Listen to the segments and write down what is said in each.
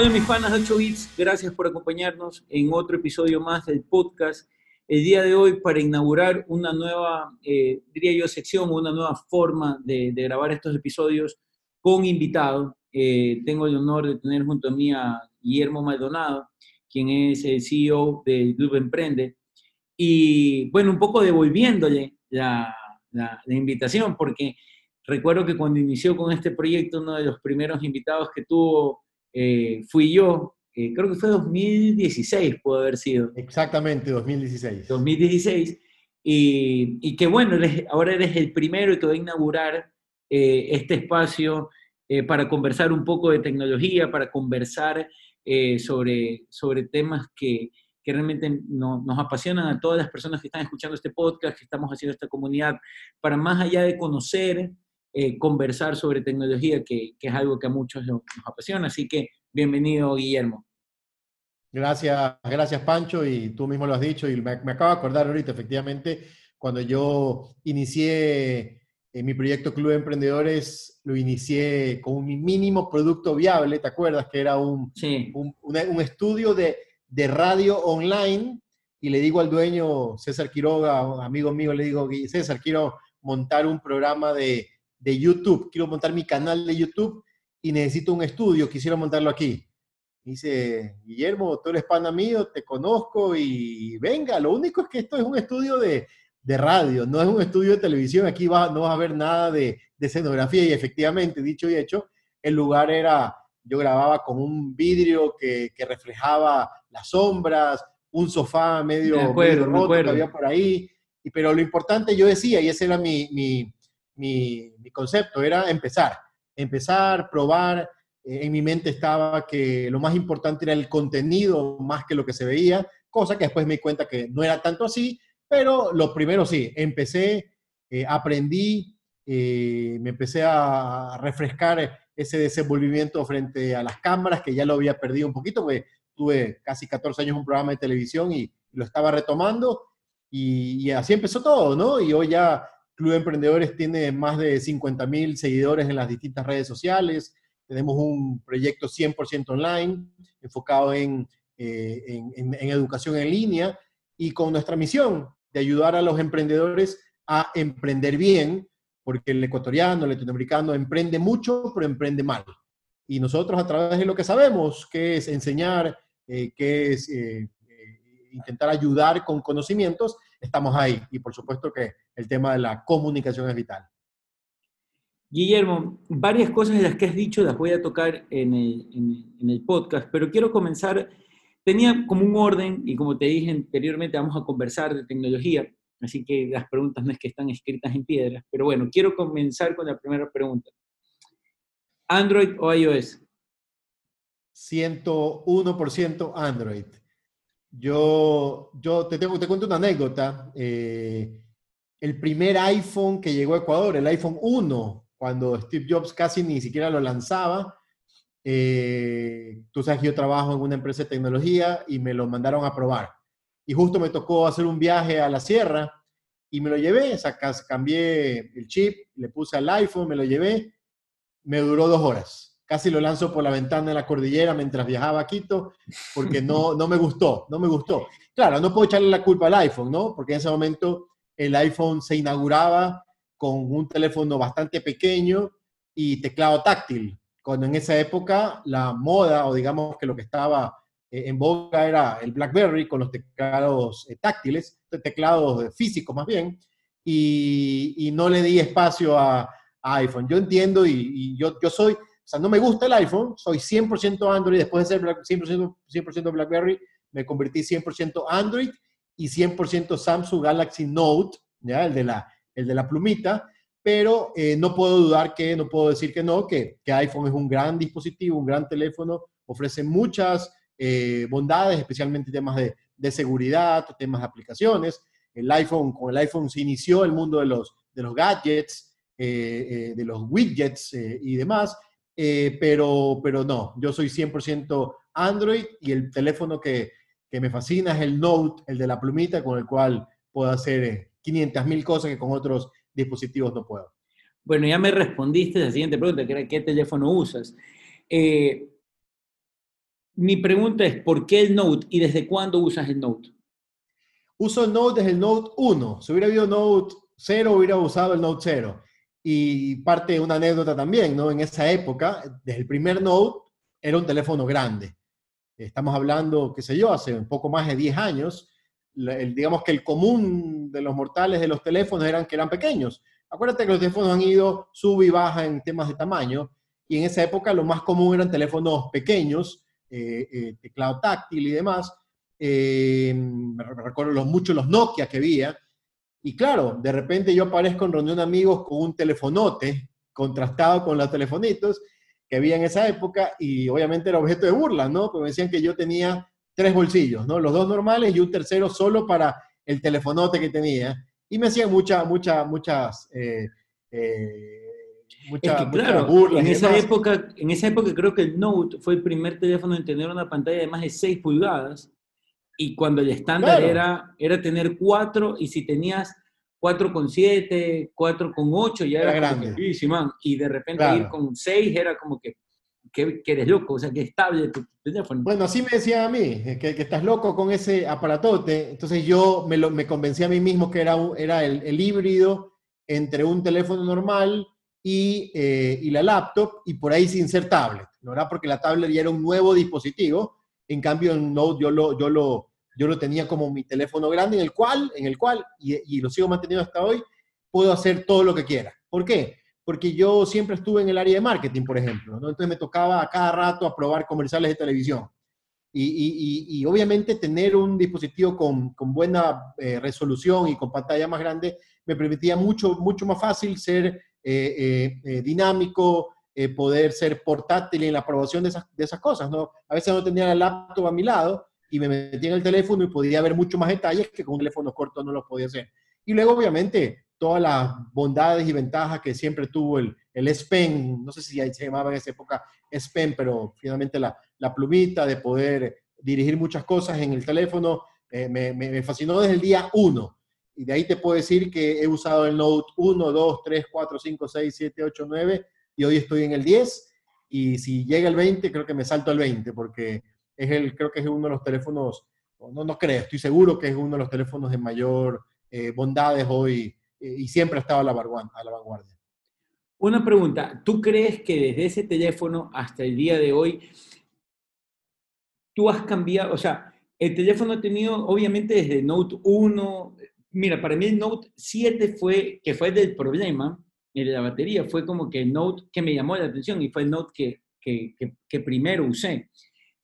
Bueno, mis panas de 8 bits, gracias por acompañarnos en otro episodio más del podcast. El día de hoy para inaugurar una nueva, eh, diría yo, sección, una nueva forma de, grabar estos episodios con invitado. Eh, tengo el honor de tener junto a mí a Guillermo Maldonado, quien es el CEO del Club Emprende. Y bueno, un poco devolviéndole la, la, la invitación, porque recuerdo que cuando inició con este proyecto, uno de los primeros invitados que tuvo eh, fui yo, eh, creo que fue 2016, pudo haber sido. Exactamente, 2016. 2016. Y, y que bueno, ahora eres el primero que va a inaugurar eh, este espacio para conversar un poco de tecnología, para conversar sobre, sobre temas que, que realmente nos apasionan a todas las personas que están escuchando este podcast, que estamos haciendo esta comunidad, para más allá de conocer eh, conversar sobre tecnología, que, que, es algo que a muchos nos, apasiona. Así que bienvenido, Guillermo. Gracias, gracias, Pancho, y tú mismo lo has dicho, y me, acabo de acordar ahorita, efectivamente, cuando yo inicié en mi proyecto Club de Emprendedores, lo inicié con un mínimo producto viable, ¿te acuerdas? Que era un, un, un, estudio de, de radio online, y le digo al dueño, César Quiroga, amigo mío, le digo, César, quiero montar un programa de, de YouTube, quiero montar mi canal de YouTube y necesito un estudio, quisiera montarlo aquí. Dice, Guillermo, tú eres pana mío, te conozco y venga, lo único es que esto es un estudio de, radio, no es un estudio de televisión, aquí va, no vas a ver nada de, escenografía y efectivamente, dicho y hecho, el lugar era, yo grababa con un vidrio que, reflejaba las sombras, un sofá medio, roto que había por ahí, y, pero lo importante yo decía, y ese era mi, mi, concepto, era empezar, empezar, probar. Eh, en mi mente estaba que lo más importante era el contenido más que lo que se veía, cosa que después me di cuenta que no era tanto así, pero lo primero sí, empecé, eh, aprendí, eh, me empecé a refrescar ese desenvolvimiento frente a las cámaras, que ya lo había perdido un poquito, porque tuve casi 14 años un programa de televisión y lo estaba retomando, y, y así empezó todo, ¿no? Y hoy ya Club de Emprendedores tiene más de 50 mil seguidores en las distintas redes sociales. Tenemos un proyecto 100% online enfocado eh, en, en, educación en línea y con nuestra misión de ayudar a los emprendedores a emprender bien, porque el ecuatoriano, el latinoamericano emprende mucho, pero emprende mal. Y nosotros a través de lo que sabemos, que es enseñar, eh, que es eh, intentar ayudar con conocimientos, estamos ahí. Y por supuesto que el tema de la comunicación es vital. Guillermo, varias cosas de las que has dicho las voy a tocar en el, podcast, pero quiero comenzar, tenía como un orden y como te dije anteriormente vamos a conversar de tecnología, así que las preguntas no es que están escritas en piedra, pero bueno, quiero comenzar con la primera pregunta. ¿Android o iOS? 101% Android. Yo, yo te, tengo, te cuento una anécdota. Eh, el primer iPhone que llegó a Ecuador, el iPhone 1, cuando Steve Jobs casi ni siquiera lo lanzaba, eh, tú sabes que yo trabajo en una empresa de tecnología y me lo mandaron a probar. Y justo me tocó hacer un viaje a la sierra y me lo llevé, cambié el chip, le puse al iPhone, me lo llevé, me duró dos horas casi lo lanzo por la ventana de la cordillera mientras viajaba a Quito, porque no, no me gustó, no me gustó. Claro, no puedo echarle la culpa al iPhone, ¿no? Porque en ese momento el iPhone se inauguraba con un teléfono bastante pequeño y teclado táctil, cuando en esa época la moda, o digamos que lo que estaba eh, en boga era el BlackBerry con los teclados eh, táctiles, teclados físicos más bien, y, no le di espacio a, iPhone. Yo entiendo y, y yo, yo soy sea, no me gusta el iPhone, soy 100% Android, después de ser 100%, 100 BlackBerry, me convertí 100% Android y 100% Samsung Galaxy Note, ¿ya? El, de la, el de la plumita, pero eh, no puedo dudar que, no puedo decir que no, que, que, iPhone es un gran dispositivo, un gran teléfono, ofrece muchas eh, bondades, especialmente temas de, de, seguridad, temas de aplicaciones. El iPhone, con el iPhone se inició el mundo de los, de los gadgets, eh, de los widgets y demás, eh, pero, pero no, yo soy 100% Android y el teléfono que, que, me fascina es el Note, el de la plumita, con el cual puedo hacer 500 eh, mil cosas que con otros dispositivos no puedo. Bueno, ya me respondiste la siguiente pregunta, que era ¿qué teléfono usas? Eh, Mi pregunta es, ¿por qué el Note y desde cuándo usas el Note? Uso el Note desde el Note 1. Si hubiera habido Note 0, hubiera usado el Note 0. Y parte de una anécdota también, ¿no? En esa época, desde el primer Note, era un teléfono grande. Estamos hablando, qué sé yo, hace un poco más de 10 años. El, digamos que el común de los mortales de los teléfonos eran que eran pequeños. Acuérdate que los teléfonos han ido sub y baja en temas de tamaño. Y en esa época lo más común eran teléfonos pequeños, eh, eh, teclado táctil y demás. Eh, me recuerdo los, muchos los Nokia que había. Y claro, de repente yo aparezco en reunión de amigos con un telefonote contrastado con los telefonitos que había en esa época y obviamente era objeto de burla, ¿no? Porque me decían que yo tenía tres bolsillos, ¿no? Los dos normales y un tercero solo para el telefonote que tenía. Y me hacían muchas, muchas, muchas, eh, eh, muchas, burlas. En esa, época, en esa época creo que el Note fue el primer teléfono en tener una pantalla de más de 6 pulgadas y cuando el estándar era, era tener 4 y si tenías 4,7, 4,8 ya era, era grande. y de repente ir con 6 era como que, que, eres loco, o sea, que estable tu teléfono. Bueno, así me decía a mí, que, que estás loco con ese aparatote, entonces yo me, lo, me convencí a mí mismo que era, era el, el híbrido entre un teléfono normal y, eh, y, la laptop, y por ahí sin ser tablet, ¿no? Porque la tablet ya era un nuevo dispositivo, en cambio en Note yo lo, yo lo, yo lo tenía como mi teléfono grande en el cual, en el cual y, lo sigo manteniendo hasta hoy, puedo hacer todo lo que quiera. ¿Por qué? Porque yo siempre estuve en el área de marketing, por ejemplo, ¿no? Entonces me tocaba a cada rato aprobar comerciales de televisión. Y, obviamente tener un dispositivo con, con buena eh, resolución y con pantalla más grande me permitía mucho, mucho más fácil ser eh, eh, dinámico, poder ser portátil en la aprobación de esas, de esas cosas, ¿no? A veces no tenía el laptop a mi lado y me metí en el teléfono y podía ver mucho más detalles que con un teléfono corto no lo podía hacer. Y luego, obviamente, todas las bondades y ventajas que siempre tuvo el, el S Pen, no sé si se llamaba en esa época S Pen, pero finalmente la, la plumita de poder dirigir muchas cosas en el teléfono, eh, me, me, fascinó desde el día 1. Y de ahí te puedo decir que he usado el Note 1, 2, 3, 4, 5, 6, 7, 8, 9 y hoy estoy en el 10. Y si llega el 20, creo que me salto al 20 porque es el, creo que es uno de los teléfonos, no, no creo, estoy seguro que es uno de los teléfonos de mayor eh, bondades hoy eh, y siempre ha estado a la, a la vanguardia. Una pregunta, ¿tú crees que desde ese teléfono hasta el día de hoy tú has cambiado, o sea, el teléfono ha tenido, obviamente desde Note 1, mira, para mí el Note 7 fue, que fue del problema, de la batería, fue como que el Note que me llamó la atención y fue el Note que, que, que, que primero usé.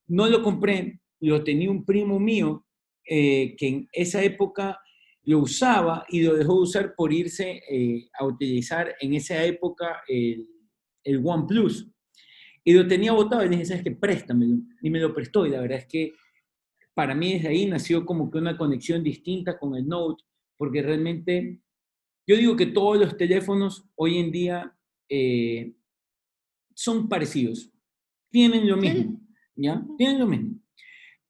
No lo compré, lo tenía un primo mío eh, que en esa época lo usaba y lo dejó de usar por irse eh, a utilizar en esa época el, el OnePlus. Y lo tenía botado y le dije, ¿sabes qué? Préstamelo. Y me lo prestó. Y la verdad es que para mí desde ahí nació como que una conexión distinta con el Note, porque realmente yo digo que todos los teléfonos hoy en día eh, son parecidos, tienen lo mismo. ¿Ya? Tienen lo mismo.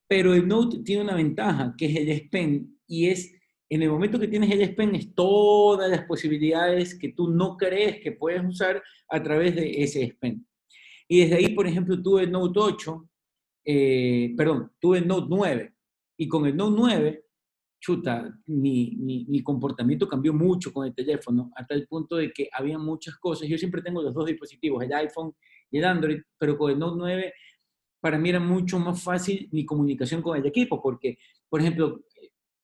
Pero el Note tiene una ventaja, que es el S Pen, y es, en el momento que tienes el S Pen, es todas las posibilidades que tú no crees que puedes usar a través de ese S Pen. Y desde ahí, por ejemplo, tuve el Note 8, eh, perdón, tuve el Note 9, y con el Note 9, chuta, mi, mi, mi, comportamiento cambió mucho con el teléfono, hasta el punto de que había muchas cosas. Yo siempre tengo los dos dispositivos, el iPhone y el Android, pero con el Note 9 para mí era mucho más fácil mi comunicación con el equipo, porque, por ejemplo,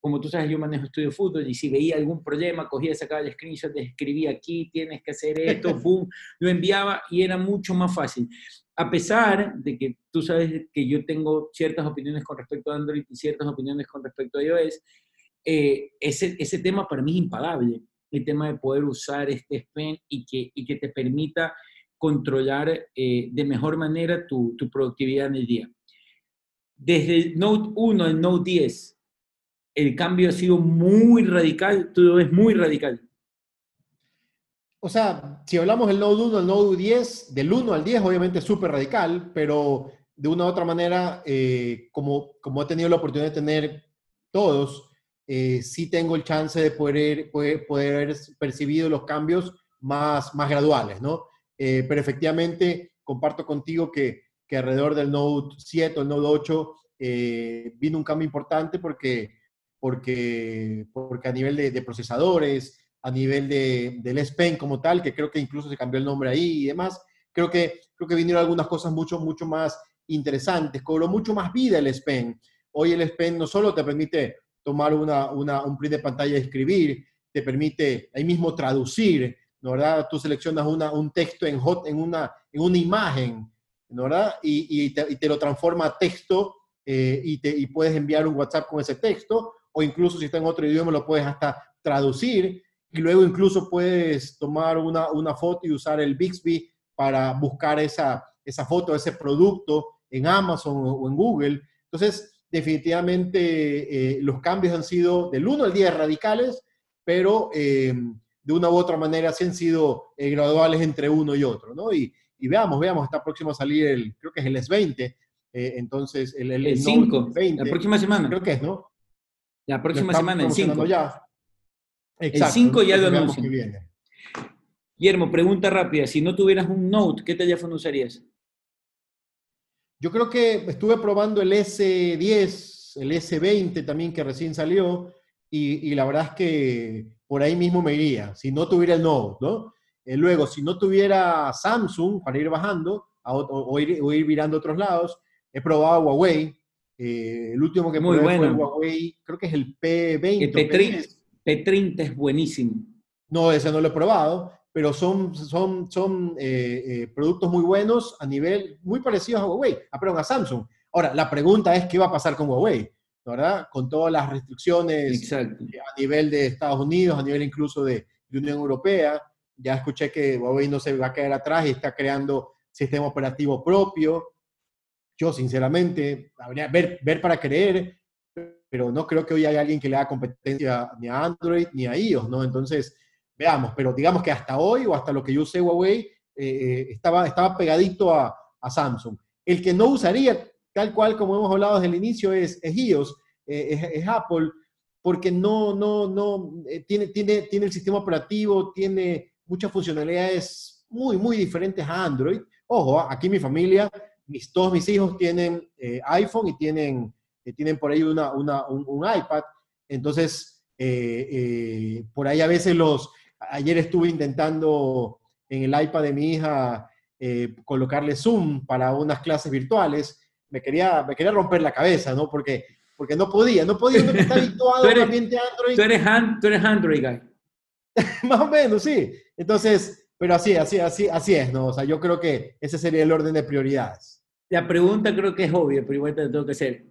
como tú sabes, yo manejo estudio de fútbol y si veía algún problema, cogía, sacaba el screenshot, escribía aquí, tienes que hacer esto, boom, lo enviaba y era mucho más fácil. A pesar de que tú sabes que yo tengo ciertas opiniones con respecto a Android y ciertas opiniones con respecto a iOS, eh, ese, ese tema para mí es impagable, el tema de poder usar este pen y que, y que te permita controlar eh, de mejor manera tu, tu, productividad en el día. Desde el Note 1 al Note 10, el cambio ha sido muy radical, tú lo ves muy radical. O sea, si hablamos del Note 1 al Note 10, del 1 al 10 obviamente es súper radical, pero de una u otra manera, eh, como, como he tenido la oportunidad de tener todos, eh, sí tengo el chance de poder, poder, poder haber percibido los cambios más, más graduales, ¿no? Eh, pero efectivamente comparto contigo que, que alrededor del Note 7 o el Note 8 eh, vino un cambio importante porque, porque, porque a nivel de, procesadores, a nivel de, del S Pen como tal, que creo que incluso se cambió el nombre ahí y demás, creo que, creo que vinieron algunas cosas mucho, mucho más interesantes, cobró mucho más vida el S Pen. Hoy el S Pen no solo te permite tomar una, una, un print de pantalla y escribir, te permite ahí mismo traducir, ¿no verdad? Tú seleccionas una, un texto en, hot, en, una, en una imagen, ¿no verdad? Y, y, te, lo transforma a texto eh, y, te, y puedes enviar un WhatsApp con ese texto, o incluso si está en otro idioma lo puedes hasta traducir, y luego incluso puedes tomar una, una foto y usar el Bixby para buscar esa, esa foto, ese producto en Amazon o en Google. Entonces, definitivamente eh, los cambios han sido del 1 al 10 radicales, pero eh, de una u otra manera sí han sido eh, graduales entre uno y otro, ¿no? Y, y, veamos, veamos, está próximo a salir el, creo que es el S20, entonces el, el, 5, la próxima semana. Creo que es, ¿no? La próxima semana, el 5. Ya. Exacto, el 5 ya lo anuncian. Guillermo, pregunta rápida, si no tuvieras un Note, ¿qué teléfono usarías? Yo creo que estuve probando el S10, el S20 también que recién salió, y, la verdad es que por ahí mismo me iría, si no tuviera el Note, ¿no? Eh, luego, si no tuviera Samsung para ir bajando o, ir, o, ir, mirando a otros lados, he probado Huawei. Eh, el último que Muy probé fue el Huawei, creo que es el P20. El P30, P30 es buenísimo. No, ese no lo he probado pero son, son, son eh, eh, productos muy buenos a nivel muy parecidos a Huawei, a, ah, perdón, a Samsung. Ahora, la pregunta es qué va a pasar con Huawei, ¿verdad? Con todas las restricciones a nivel de Estados Unidos, a nivel incluso de, Unión Europea. Ya escuché que Huawei no se va a quedar atrás y está creando sistema operativo propio. Yo, sinceramente, habría ver, ver para creer, pero no creo que hoy haya alguien que le haga competencia ni a Android ni a iOS, ¿no? Entonces, veamos, pero digamos que hasta hoy o hasta lo que yo usé Huawei eh, eh, estaba, estaba pegadito a, Samsung. El que no usaría, tal cual como hemos hablado desde el inicio, es, es iOS, eh, es, Apple, porque no, no, no, tiene, tiene, tiene el sistema operativo, tiene muchas funcionalidades muy, muy diferentes a Android. Ojo, aquí mi familia, mis, todos mis hijos tienen iPhone y tienen, tienen por ahí una, una un, iPad. Entonces, por ahí a veces los, ayer estuve intentando en el iPad de mi hija eh, colocarle Zoom para unas clases virtuales. Me quería, me quería romper la cabeza, ¿no? Porque, porque no podía, no podía, no estar habituado al ambiente Android. Tú eres, tú eres Android guy. Más o menos, sí. Entonces, pero así, así, así, así es, ¿no? O sea, yo creo que ese sería el orden de prioridades. La pregunta creo que es obvia, pero igual te tengo que hacer.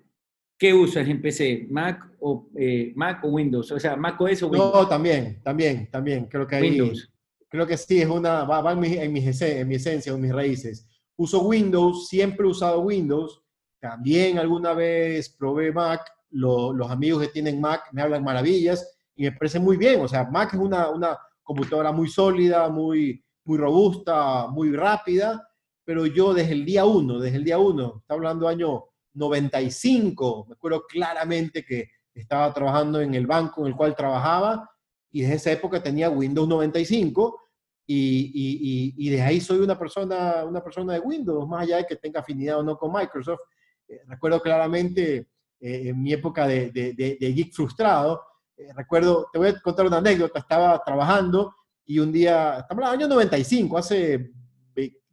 ¿Qué usas en PC? ¿Mac o, eh, Mac o Windows? O sea, Mac OS o Windows. No, también, también, también. Creo que ahí, Windows. Creo que sí, es una, va, en, mi, en, mi, en mi esencia, en mis raíces. Uso Windows, siempre he usado Windows. También alguna vez probé Mac. los amigos que tienen Mac me hablan maravillas y me parece muy bien. O sea, Mac es una, una computadora muy sólida, muy, muy robusta, muy rápida. Pero yo desde el día uno, desde el día uno, está hablando año 95, me acuerdo claramente que estaba trabajando en el banco en el cual trabajaba y desde esa época tenía Windows 95 y, y, y, desde ahí soy una persona, una persona de Windows, más allá de que tenga afinidad o no con Microsoft. Eh, recuerdo claramente eh, en mi época de, de, de, geek frustrado, eh, recuerdo, te voy a contar una anécdota, estaba trabajando y un día, estamos en el año 95, hace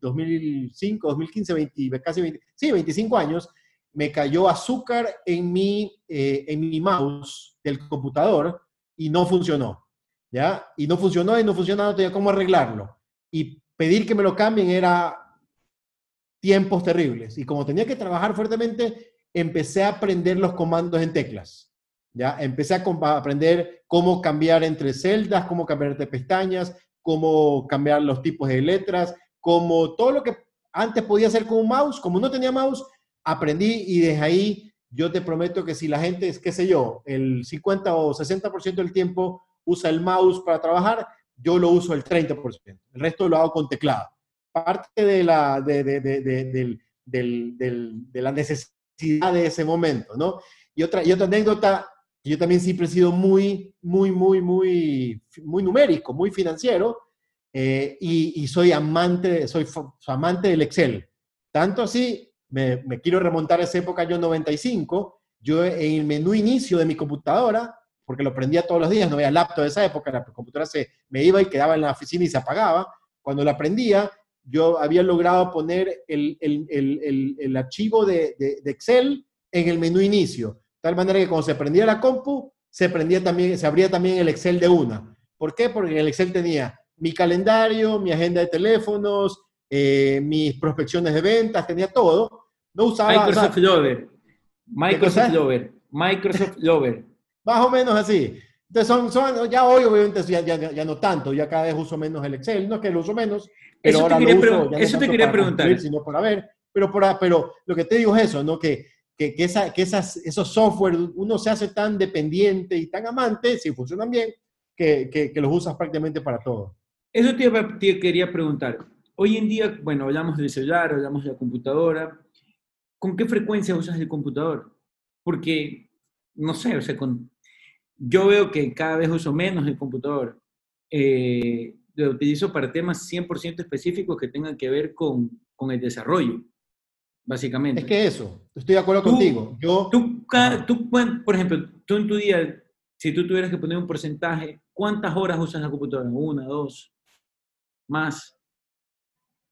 2005, 2015, 20, casi 20, sí, 25 años, me cayó azúcar en mi, eh, en mi mouse del computador y no funcionó. ¿Ya? Y no funcionó y no funcionaba, no tenía cómo arreglarlo. Y pedir que me lo cambien era tiempos terribles. Y como tenía que trabajar fuertemente, empecé a aprender los comandos en teclas. ¿Ya? Empecé a aprender cómo cambiar entre celdas, cómo cambiar entre pestañas, cómo cambiar los tipos de letras, como todo lo que antes podía hacer con un mouse, como no tenía mouse, aprendí y desde ahí yo te prometo que si la gente, es qué sé yo, el 50 o 60% del tiempo usa el mouse para trabajar, yo lo uso el 30%. El resto lo hago con teclado. Parte de la, de, de, de, de la necesidad de ese momento, ¿no? Y otra, y otra anécdota, yo también siempre he sido muy, muy, muy, muy, muy numérico, muy financiero, eh, y, soy amante, soy amante del Excel. Tanto así me, me quiero remontar a esa época, yo 95, yo en el menú inicio de mi computadora, porque lo prendía todos los días, no había laptop de esa época, la computadora se me iba y quedaba en la oficina y se apagaba. Cuando la prendía, yo había logrado poner el, el, el, el archivo de, de, de, Excel en el menú inicio, tal manera que cuando se prendía la compu, se, prendía también, se abría también el Excel de una. ¿Por qué? Porque en el Excel tenía mi calendario, mi agenda de teléfonos, eh, mis prospecciones de ventas, tenía todo. No usaba... Microsoft Lover. Microsoft Lover. Microsoft Lover. Más o menos así. Entonces, son, son, ya hoy obviamente ya, ya, ya, no tanto, ya cada vez uso menos el Excel, no es que lo uso menos, pero eso ahora te quería, lo uso, eso no te quería preguntar. Cumplir, sino por haber, pero, por, pero lo que te digo es eso, ¿no? Que, que, que, esa, que esas, esos software uno se hace tan dependiente y tan amante, si funcionan bien, que, que, que los usas prácticamente para todo. Eso te, te quería preguntar. Hoy en día, bueno, hablamos del celular, hablamos de la computadora. ¿Con qué frecuencia usas el computador? Porque, no sé, o sea, con, yo veo que cada vez uso menos el computador. Eh, lo utilizo para temas 100% específicos que tengan que ver con, con, el desarrollo, básicamente. Es que eso, estoy de acuerdo tú, contigo. Yo, tú, tú, por ejemplo, tú en tu día, si tú tuvieras que poner un porcentaje, ¿cuántas horas usas la computadora? ¿Una, dos? ¿Más?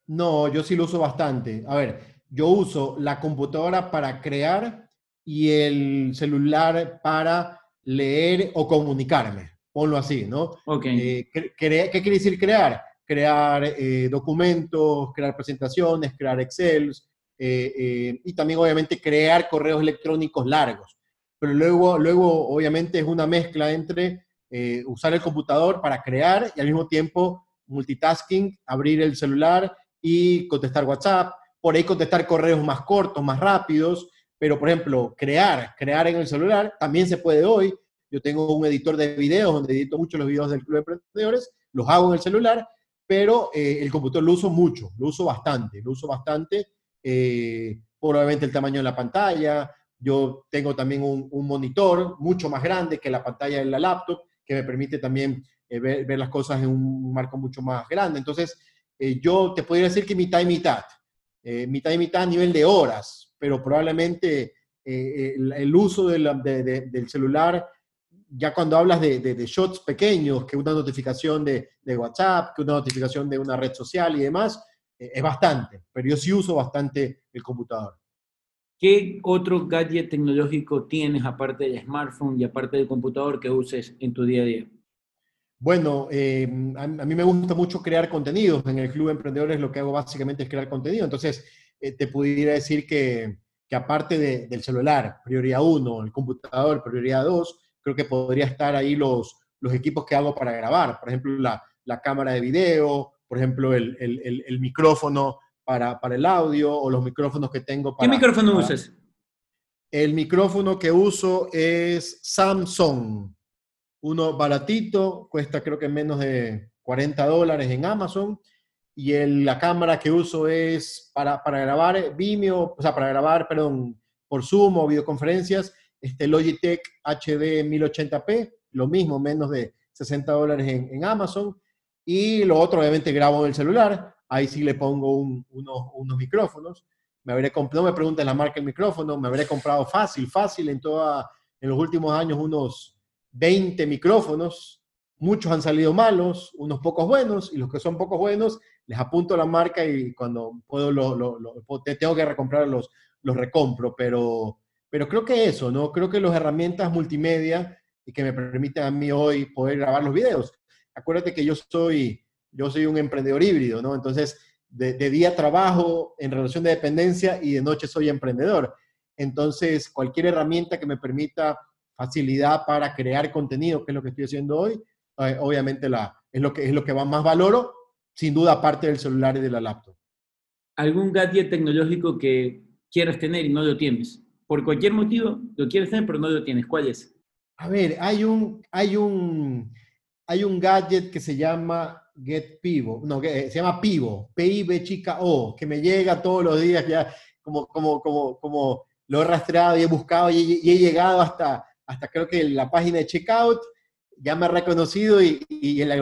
No, yo sí lo uso bastante. A ver, yo uso la computadora para crear y el celular para leer o comunicarme, ponlo así, ¿no? Okay. Eh, ¿qué, ¿qué, quiere decir crear? Crear eh, documentos, crear presentaciones, crear Excel eh, eh, y también obviamente crear correos electrónicos largos. Pero luego, luego obviamente es una mezcla entre eh, usar el computador para crear y al mismo tiempo multitasking, abrir el celular y contestar WhatsApp, por ahí contestar correos más cortos, más rápidos, pero, por ejemplo, crear, crear en el celular también se puede hoy. Yo tengo un editor de videos donde edito mucho los videos del Club de Emprendedores, los hago en el celular, pero eh, el computador lo uso mucho, lo uso bastante, lo uso bastante, eh, probablemente el tamaño de la pantalla. Yo tengo también un, monitor mucho más grande que la pantalla de la laptop, que me permite también eh, ver, ver, las cosas en un marco mucho más grande. Entonces, eh, yo te podría decir que mitad y mitad, eh, mitad y mitad a nivel de horas, pero probablemente eh, el, el, uso de la, de, de, del celular, ya cuando hablas de, shots pequeños, que una notificación de, WhatsApp, que una notificación de una red social y demás, eh, es bastante, pero yo sí uso bastante el computador. ¿Qué otro gadget tecnológico tienes aparte del smartphone y aparte del computador que uses en tu día a día? Bueno, eh, a, a, mí me gusta mucho crear contenidos. En el Club de Emprendedores lo que hago básicamente es crear contenido. Entonces, eh, te pudiera decir que, que aparte de, del celular, prioridad 1, el computador, prioridad 2, creo que podría estar ahí los, los equipos que hago para grabar. Por ejemplo, la, la cámara de video, por ejemplo, el, el, el micrófono para, para, el audio o los micrófonos que tengo para... ¿Qué micrófono para, usas? El micrófono que uso es Samsung. Uno baratito, cuesta creo que menos de 40 dólares en Amazon y el, la cámara que uso es para, para grabar Vimeo, o sea, para grabar, perdón, por Zoom o videoconferencias, este Logitech HD 1080p, lo mismo, menos de 60 dólares en, en, Amazon. Y lo otro, obviamente, grabo en el celular, ahí sí le pongo un, unos, unos, micrófonos. Me habré no me pregunten la marca del micrófono, me habré comprado fácil, fácil en, toda, en los últimos años unos 20 micrófonos. Muchos han salido malos, unos pocos buenos, y los que son pocos buenos les apunto la marca y cuando puedo lo, tengo que recomprar los, los recompro, pero, pero creo que eso, ¿no? Creo que las herramientas multimedia y que me permiten a mí hoy poder grabar los videos. Acuérdate que yo soy, yo soy un emprendedor híbrido, ¿no? Entonces, de, de día trabajo en relación de dependencia y de noche soy emprendedor. Entonces, cualquier herramienta que me permita facilidad para crear contenido, que es lo que estoy haciendo hoy, eh, obviamente la, es, lo que, es lo que más valoro sin duda aparte del celular y de la laptop. ¿Algún gadget tecnológico que quieras tener y no lo tienes? Por cualquier motivo lo quieres tener, pero no lo tienes. ¿Cuál es? A ver, hay un, hay un, hay un gadget que se llama Get Pivo, no, que se llama Pivo, P-I-B chica O, que me llega todos los días ya, como, como, como, como lo he rastreado y he buscado y, y he llegado hasta, hasta creo que la página de checkout ya me ha reconocido y, y el,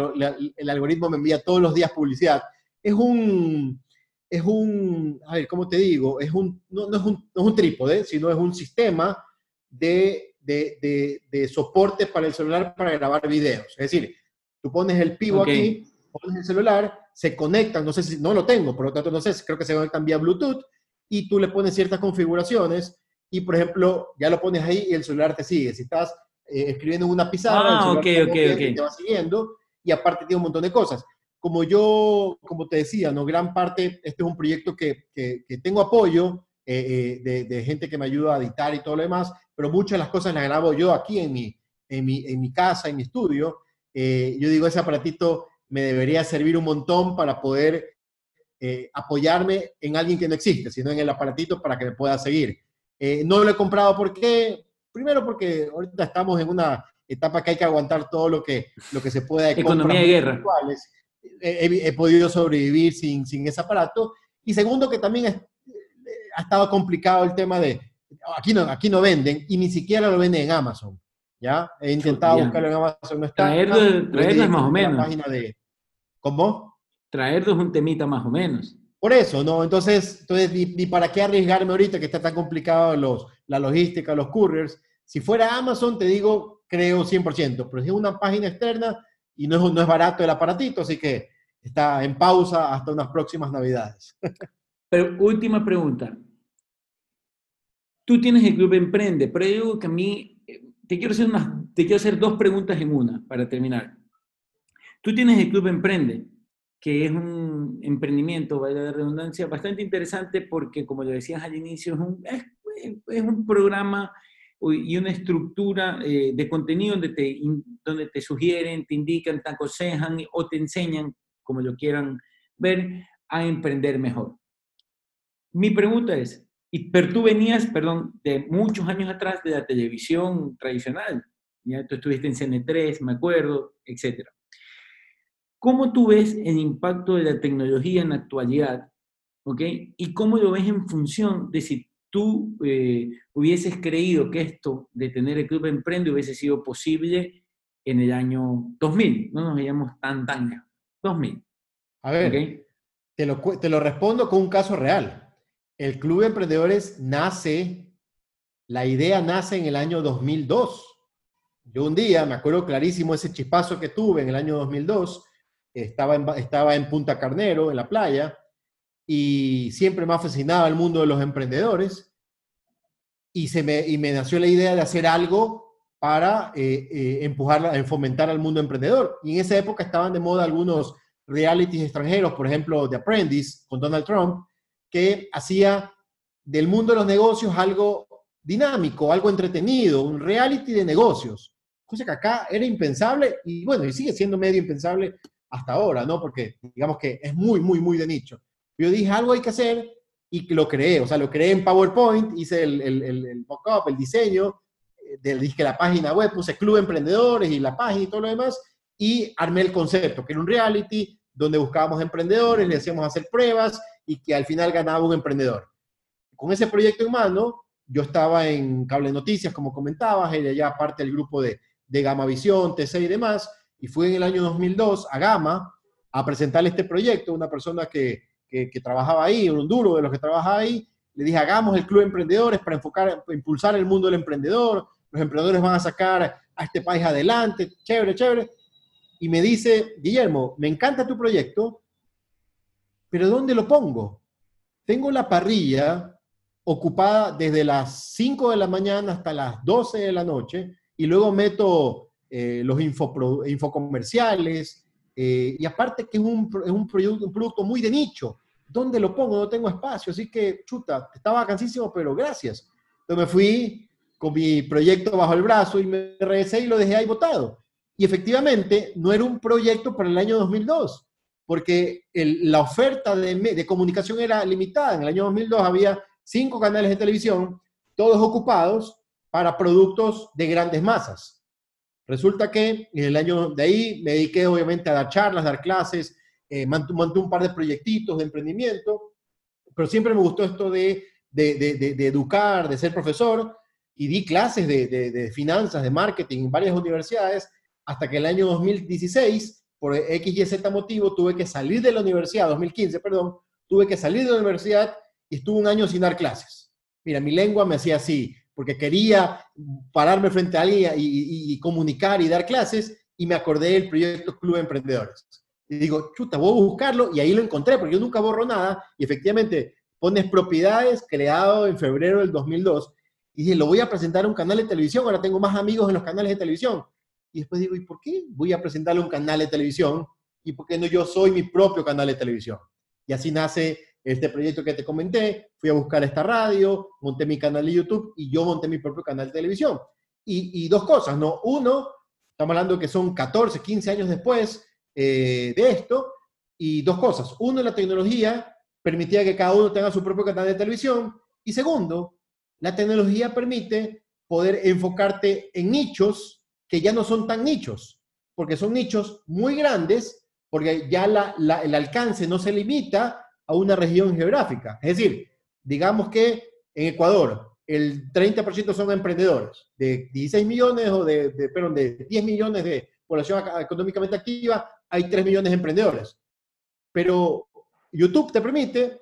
el, algoritmo me envía todos los días publicidad. Es un, es un, a ver, ¿cómo te digo? Es un, no, es un, no es un trípode, sino es un sistema de, de, de, soporte para el celular para grabar videos. Es decir, tú pones el pivo aquí, pones el celular, se conectan, no sé si, no lo tengo, por lo tanto no sé, creo que se conectan vía Bluetooth, y tú le pones ciertas configuraciones, y por ejemplo, ya lo pones ahí y el celular te sigue. Si estás eh, escribiendo en una pizarra, ah, te va siguiendo, y aparte tiene un montón de cosas. Como yo, como te decía, ¿no? gran parte, este es un proyecto que, que, tengo apoyo eh, eh, de, de, gente que me ayuda a editar y todo lo demás, pero muchas de las cosas las grabo yo aquí en mi, en mi, en mi casa, en mi estudio. yo digo, ese aparatito me debería servir un montón para poder apoyarme en alguien que no existe, sino en el aparatito para que me pueda seguir. no lo he comprado porque, primero porque ahorita estamos en una etapa que hay que aguantar todo lo que, lo que se pueda. Economía de guerra. He, he, podido sobrevivir sin, sin ese aparato. Y segundo, que también ha estado complicado el tema de, aquí no, aquí no venden y ni siquiera lo venden en Amazon. ¿ya? He intentado buscarlo en Amazon, no está. Traerlo, traerlo es más o menos. Página de, ¿Cómo? Traerlo es un temita más o menos. Por eso, ¿no? Entonces, entonces ni, para qué arriesgarme ahorita que está tan complicado los, la logística, los couriers. Si fuera Amazon, te digo, creo 100%, pero es una página externa y no es, no es barato el aparatito, así que está en pausa hasta unas próximas navidades. Pero última pregunta. Tú tienes el Club Emprende, pero yo digo que a mí, eh, te quiero hacer, unas, te quiero hacer dos preguntas en una para terminar. Tú tienes el Club Emprende, que es un emprendimiento, vaya de redundancia, bastante interesante porque, como lo decías al inicio, es un, es un programa y una estructura eh, de contenido donde te, donde te sugieren, te indican, te aconsejan o te enseñan, como lo quieran ver, a emprender mejor. Mi pregunta es, y, pero tú venías, perdón, de muchos años atrás de la televisión tradicional, ya tú estuviste en CN3, me acuerdo, etc. ¿Cómo tú ves el impacto de la tecnología en la actualidad? ¿Ok? ¿Y cómo lo ves en función de si tú eh, hubieses creído que esto de tener el Club Emprende hubiese sido posible en el año 2000. No nos veíamos tan, tan 2000. A ver, te, lo, te lo respondo con un caso real. El Club de Emprendedores nace, la idea nace en el año 2002. Yo un día, me acuerdo clarísimo ese chispazo que tuve en el año 2002, estaba en, estaba en Punta Carnero, en la playa, y siempre me ha fascinado el mundo de los emprendedores y, se me, y me nació la idea de hacer algo para eh, eh, empujar, fomentar al mundo emprendedor. Y en esa época estaban de moda algunos realities extranjeros, por ejemplo, The Apprentice con Donald Trump, que hacía del mundo de los negocios algo dinámico, algo entretenido, un reality de negocios. Cosa que acá era impensable y bueno, y sigue siendo medio impensable hasta ahora, ¿no? Porque digamos que es muy, muy, muy de nicho. Yo dije, algo hay que hacer y lo creé, o sea, lo creé en PowerPoint, hice el, el, el, el mock-up, el diseño, eh, del, dije la página web, puse Club Emprendedores y la página y todo lo demás, y armé el concepto, que era un reality donde buscábamos emprendedores, le hacíamos hacer pruebas y que al final ganaba un emprendedor. Con ese proyecto en mano, yo estaba en Cable Noticias, como comentabas, era ya parte del grupo de, de Gama Visión, TC y demás, y fui en el año 2002 a Gama a presentarle este proyecto, una persona que, que, trabajaba ahí, un duro de los que trabajaba ahí, le dije, hagamos el Club de Emprendedores para enfocar, impulsar el mundo del emprendedor, los emprendedores van a sacar a este país adelante, chévere, chévere. Y me dice, Guillermo, me encanta tu proyecto, pero ¿dónde lo pongo? Tengo la parrilla ocupada desde las 5 de la mañana hasta las 12 de la noche y luego meto eh, los infocomerciales eh, y aparte que es un, es un, un producto muy de nicho. ¿dónde lo pongo? No tengo espacio, así que, chuta, estaba cansísimo, pero gracias. Entonces me fui con mi proyecto bajo el brazo y me regresé y lo dejé ahí votado. Y efectivamente, no era un proyecto para el año 2002, porque la oferta de, de comunicación era limitada. En el año 2002 había cinco canales de televisión, todos ocupados para productos de grandes masas. Resulta que en el año de ahí me dediqué obviamente a dar charlas, dar clases, eh, un par de proyectitos de emprendimiento, pero siempre me gustó esto de, educar, de ser profesor, y di clases de, finanzas, de marketing en varias universidades, hasta que el año 2016, por X y Z motivo, tuve que salir de la universidad, 2015, perdón, tuve que salir de la universidad y estuve un año sin dar clases. Mira, mi lengua me hacía así, porque quería pararme frente a alguien y, comunicar y dar clases, y me acordé del proyecto Club Emprendedores. Y digo, chuta, voy a buscarlo, y ahí lo encontré, porque yo nunca borro nada, y efectivamente pones propiedades creado en febrero del 2002, y dije, lo voy a presentar a un canal de televisión, ahora tengo más amigos en los canales de televisión. Y después digo, ¿y por qué voy a presentarle un canal de televisión? ¿Y por qué no yo soy mi propio canal de televisión? Y así nace este proyecto que te comenté, fui a buscar esta radio, monté mi canal de YouTube y yo monté mi propio canal de televisión. Y, dos cosas, ¿no? Uno, estamos hablando que son 14, 15 años después eh, de esto, y dos cosas. Uno, la tecnología permitía que cada uno tenga su propio canal de televisión. Y segundo, la tecnología permite poder enfocarte en nichos que ya no son tan nichos, porque son nichos muy grandes, porque ya el alcance no se limita a una región geográfica. Es decir, digamos que en Ecuador el 30% son emprendedores, de 16 millones o de, perdón, de 10 millones de población económicamente activa, hay 3 millones de emprendedores. Pero YouTube te permite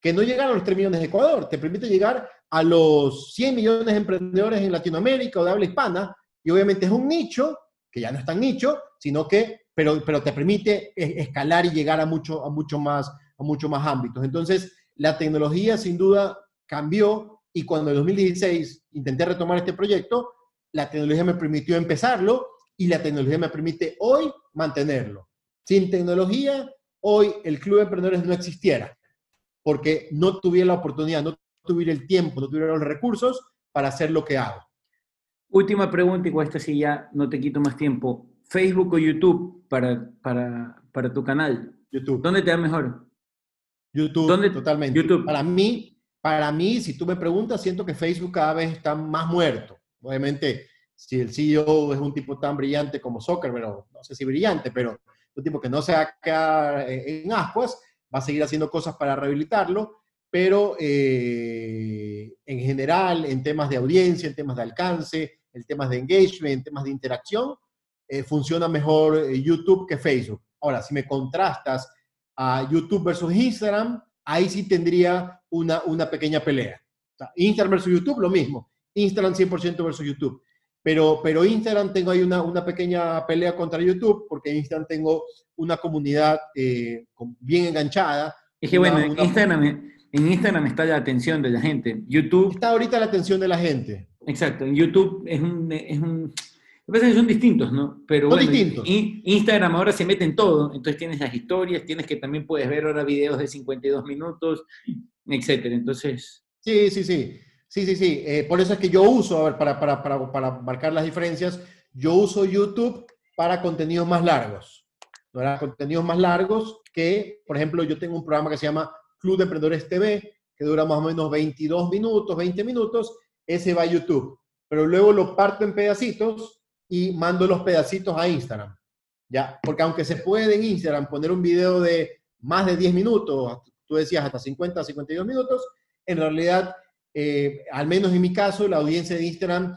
que no llegar a los 3 millones de Ecuador, te permite llegar a los 100 millones de emprendedores en Latinoamérica o de habla hispana, y obviamente es un nicho, que ya no es tan nicho, sino que, pero, pero te permite escalar y llegar a mucho, a mucho más mucho más ámbitos. Entonces, la tecnología sin duda cambió y cuando en 2016 intenté retomar este proyecto, la tecnología me permitió empezarlo y la tecnología me permite hoy mantenerlo. Sin tecnología, hoy el Club de Emprendedores no existiera, porque no tuviera la oportunidad, no tuviera el tiempo, no tuviera los recursos para hacer lo que hago. Última pregunta, y con esta sí ya no te quito más tiempo. ¿Facebook o YouTube para, para, para tu canal? YouTube. ¿Dónde te da mejor? YouTube, totalmente. YouTube. Para mí, para mí, si tú me preguntas, siento que Facebook cada vez está más muerto. Obviamente, si el CEO es un tipo tan brillante como Zuckerberg, no sé si brillante, pero un tipo que no se va a quedar en ascuas, va a seguir haciendo cosas para rehabilitarlo, pero eh, en general, en temas de audiencia, en temas de alcance, en temas de engagement, en temas de interacción, eh, funciona mejor eh, YouTube que Facebook. Ahora, si me contrastas a YouTube versus Instagram, ahí sí tendría una, una pequeña pelea. Instagram versus YouTube, lo mismo. Instagram 100% versus YouTube. Pero, pero Instagram tengo ahí una, una pequeña pelea contra YouTube, porque en Instagram tengo una comunidad eh, bien enganchada. Es que bueno, en, Instagram, en Instagram está la atención de la gente. YouTube... Está ahorita la atención de la gente. Exacto, en YouTube es un, es un lo que pasa es que son distintos, ¿no? Pero son distintos. Instagram ahora se mete en todo, entonces tienes las historias, tienes que también puedes ver ahora videos de 52 minutos, etcétera. Entonces... Sí, sí, sí. Sí, sí, sí. Eh, por eso es que yo uso, a ver, para, para, para, para, marcar las diferencias, yo uso YouTube para contenidos más largos. Para contenidos más largos que, por ejemplo, yo tengo un programa que se llama Club de Emprendedores TV, que dura más o menos 22 minutos, 20 minutos. Ese va a YouTube. Pero luego lo parto en pedacitos y mando los pedacitos a Instagram. ¿ya? Porque aunque se puede en Instagram poner un video de más de 10 minutos, tú decías hasta 50, 52 minutos, en realidad, eh, al menos en mi caso, la audiencia de Instagram,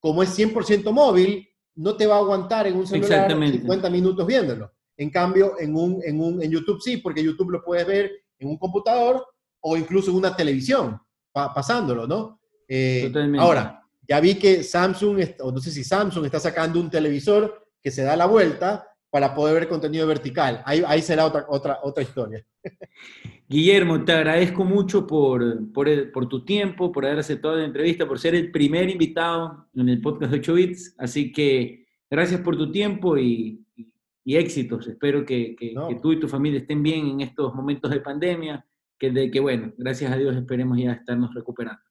como es 100% móvil, no te va a aguantar en un celular 50 minutos viéndolo. En cambio, en, un, en, un, en YouTube sí, porque YouTube lo puedes ver en un computador o incluso en una televisión, pasándolo, ¿no? Eh, ahora, ya vi que Samsung, o no sé si Samsung está sacando un televisor que se da la vuelta para poder ver contenido vertical. Ahí, ahí será otra, otra, otra historia. Guillermo, te agradezco mucho por, por, por, tu tiempo, por haber aceptado la entrevista, por ser el primer invitado en el podcast de 8 Bits. Así que gracias por tu tiempo y, y éxitos. Espero que, que, tú y tu familia estén bien en estos momentos de pandemia, que, de, que bueno, gracias a Dios esperemos ya estarnos recuperando.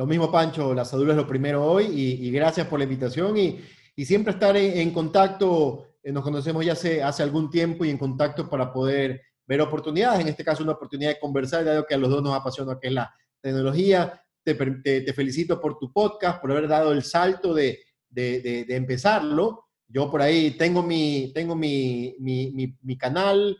Lo mismo, Pancho, la salud es lo primero hoy y, gracias por la invitación y, siempre estar en, contacto. Eh, nos conocemos ya hace, hace algún tiempo y en contacto para poder ver oportunidades, en este caso una oportunidad de conversar, de algo que a los dos nos apasiona, que es la tecnología. Te, te, felicito por tu podcast, por haber dado el salto de, de, de, empezarlo. Yo por ahí tengo mi, tengo mi, mi, mi, canal,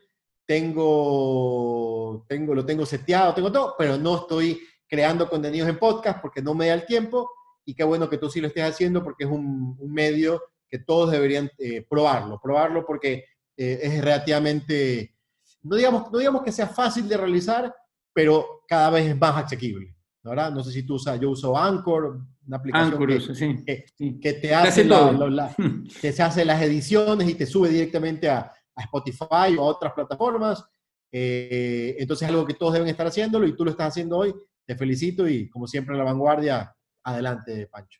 tengo, tengo, lo tengo seteado, tengo todo, pero no estoy creando contenidos en podcast porque no me da el tiempo y qué bueno que tú sí lo estés haciendo porque es un, medio que todos deberían eh, probarlo, probarlo porque eh, es relativamente no digamos, no digamos que sea fácil de realizar, pero cada vez es más asequible. ¿verdad? No sé si tú usas, yo uso Anchor, una aplicación que, te hace, que se hace las ediciones y te sube directamente a, Spotify o a otras plataformas. Eh, entonces es algo que todos deben estar haciéndolo y tú lo estás haciendo hoy. Te felicito y como siempre la vanguardia, adelante, Pancho.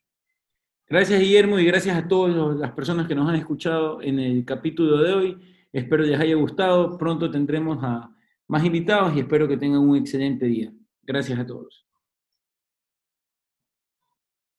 Gracias, Guillermo, y gracias a todas las personas que nos han escuchado en el capítulo de hoy. Espero les haya gustado. Pronto tendremos a más invitados y espero que tengan un excelente día. Gracias a todos.